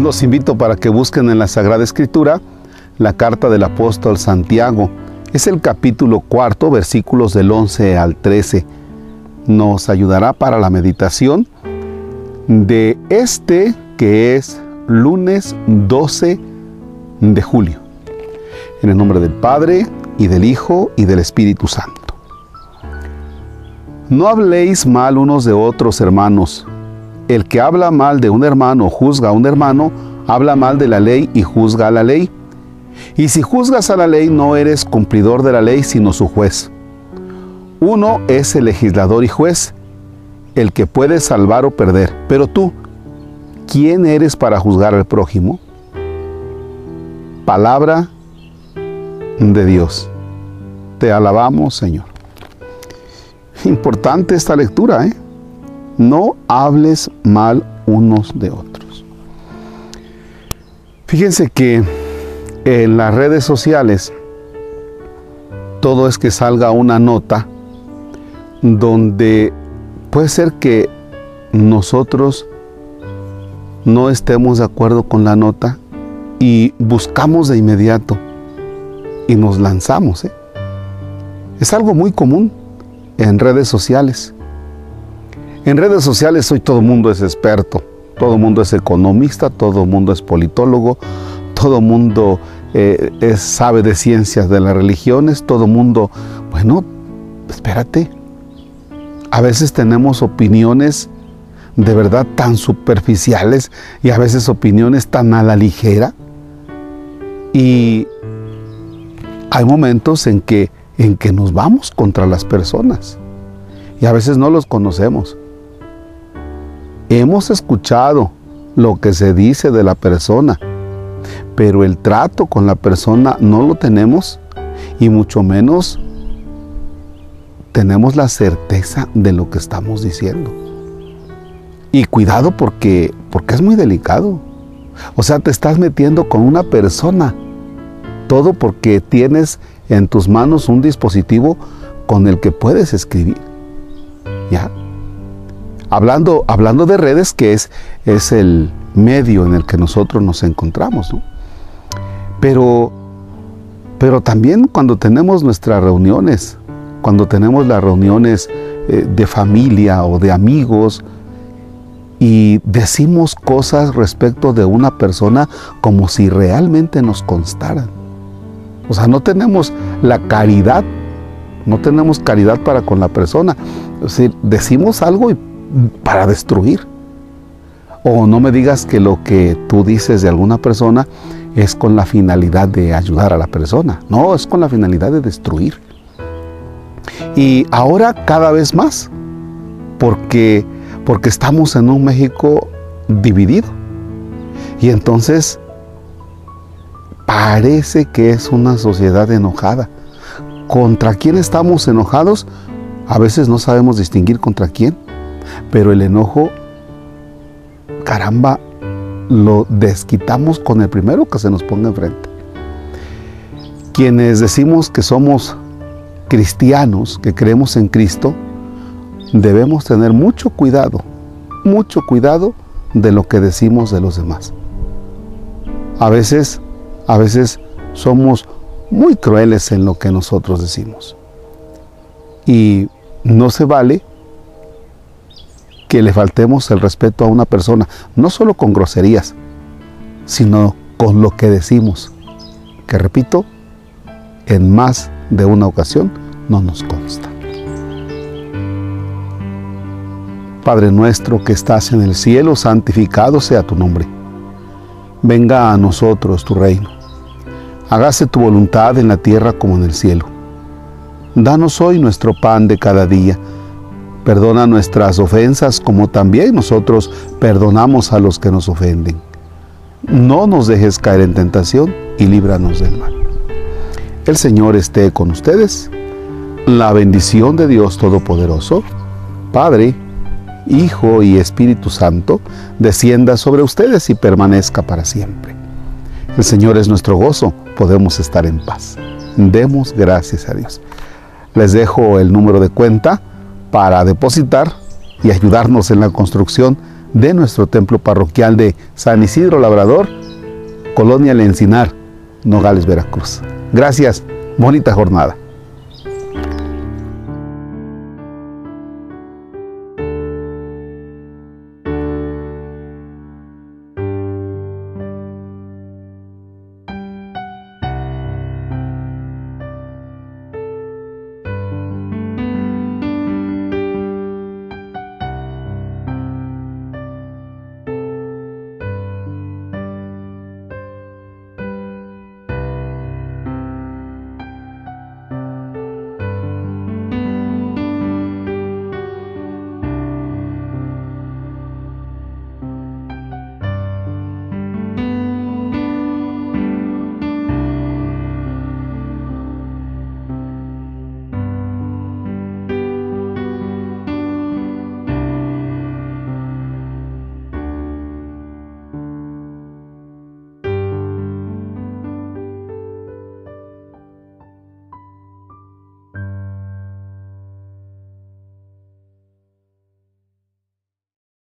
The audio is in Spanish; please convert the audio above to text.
los invito para que busquen en la Sagrada Escritura la carta del apóstol Santiago. Es el capítulo cuarto, versículos del 11 al 13. Nos ayudará para la meditación de este que es lunes 12 de julio. En el nombre del Padre, y del Hijo, y del Espíritu Santo. No habléis mal unos de otros, hermanos. El que habla mal de un hermano, juzga a un hermano, habla mal de la ley y juzga a la ley. Y si juzgas a la ley, no eres cumplidor de la ley, sino su juez. Uno es el legislador y juez, el que puede salvar o perder. Pero tú, ¿quién eres para juzgar al prójimo? Palabra de Dios. Te alabamos, Señor. Importante esta lectura, ¿eh? No hables mal unos de otros. Fíjense que en las redes sociales todo es que salga una nota donde puede ser que nosotros no estemos de acuerdo con la nota y buscamos de inmediato y nos lanzamos. ¿eh? Es algo muy común en redes sociales. En redes sociales hoy todo mundo es experto, todo mundo es economista, todo mundo es politólogo, todo mundo eh, sabe de ciencias de las religiones, todo mundo, bueno, espérate, a veces tenemos opiniones de verdad tan superficiales y a veces opiniones tan a la ligera. Y hay momentos en que, en que nos vamos contra las personas y a veces no los conocemos. Hemos escuchado lo que se dice de la persona, pero el trato con la persona no lo tenemos y mucho menos tenemos la certeza de lo que estamos diciendo. Y cuidado porque, porque es muy delicado. O sea, te estás metiendo con una persona todo porque tienes en tus manos un dispositivo con el que puedes escribir. ¿Ya? Hablando, hablando de redes, que es, es el medio en el que nosotros nos encontramos, Pero, pero también cuando tenemos nuestras reuniones, cuando tenemos las reuniones eh, de familia o de amigos, y decimos cosas respecto de una persona como si realmente nos constaran. O sea, no tenemos la caridad, no tenemos caridad para con la persona. Es decir, decimos algo para destruir. O no me digas que lo que tú dices de alguna persona es con la finalidad de ayudar a la persona. No, es con la finalidad de destruir. Y ahora cada vez más, porque, porque estamos en un México dividido. Y entonces parece que es una sociedad enojada. ¿Contra quién estamos enojados? A veces no sabemos distinguir contra quién, pero el enojo, caramba, lo desquitamos con el primero que se nos ponga enfrente. Quienes decimos que somos cristianos, que creemos en Cristo, debemos tener mucho cuidado, mucho cuidado de lo que decimos de los demás. A veces a veces somos muy crueles en lo que nosotros decimos. Y no se vale que le faltemos el respeto a una persona, no solo con groserías, sino con lo que decimos, que repito, en más de una ocasión no nos consta. Padre nuestro que estás en el cielo, santificado sea tu nombre venga a nosotros tu reino. Hágase tu voluntad en la tierra como en el cielo. Danos hoy nuestro pan de cada día. Perdona nuestras ofensas como también nosotros perdonamos a los que nos ofenden. No nos dejes caer en tentación y líbranos del mal. El Señor esté con ustedes. La bendición de Dios Todopoderoso, Padre, Hijo y Espíritu Santo, descienda sobre ustedes y permanezca para siempre. El Señor es nuestro gozo, podemos estar en paz. Demos gracias a Dios. Les dejo el número de cuenta para depositar y ayudarnos en la construcción de nuestro templo parroquial de San Isidro Labrador, Colonia El Encinar, Nogales, Veracruz. Gracias, bonita jornada.